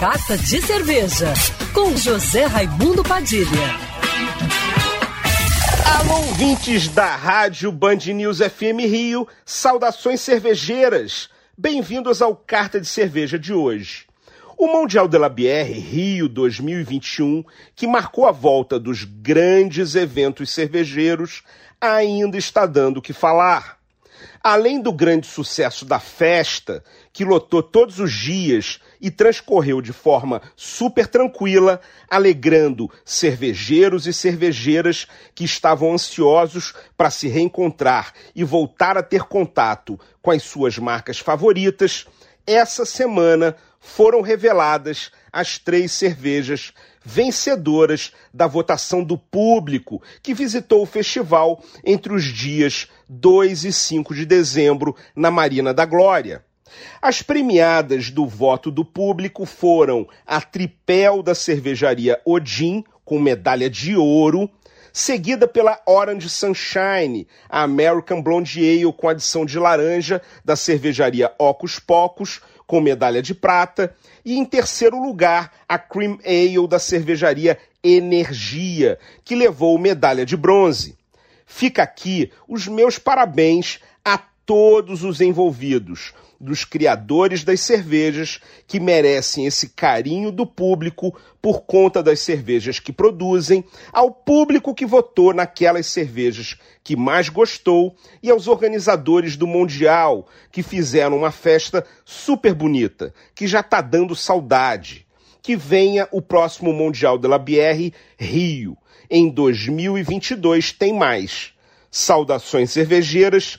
Carta de Cerveja, com José Raimundo Padilha. Alô, ouvintes da Rádio Band News FM Rio, saudações cervejeiras. Bem-vindos ao Carta de Cerveja de hoje. O Mundial de la Bière Rio 2021, que marcou a volta dos grandes eventos cervejeiros, ainda está dando o que falar. Além do grande sucesso da festa, que lotou todos os dias e transcorreu de forma super tranquila, alegrando cervejeiros e cervejeiras que estavam ansiosos para se reencontrar e voltar a ter contato com as suas marcas favoritas, essa semana foram reveladas as três cervejas vencedoras da votação do público que visitou o festival entre os dias 2 e 5 de dezembro na Marina da Glória. As premiadas do voto do público foram a Tripel da cervejaria Odin, com medalha de ouro, seguida pela Orange Sunshine, a American Blonde Ale com adição de laranja da cervejaria Ocus Pocos, com medalha de prata, e em terceiro lugar, a Cream Ale da cervejaria Energia, que levou medalha de bronze. Fica aqui os meus parabéns a todos os envolvidos, dos criadores das cervejas que merecem esse carinho do público por conta das cervejas que produzem, ao público que votou naquelas cervejas que mais gostou e aos organizadores do Mundial que fizeram uma festa super bonita, que já está dando saudade. Que venha o próximo Mundial de la Bière Rio. Em 2022 tem mais. Saudações cervejeiras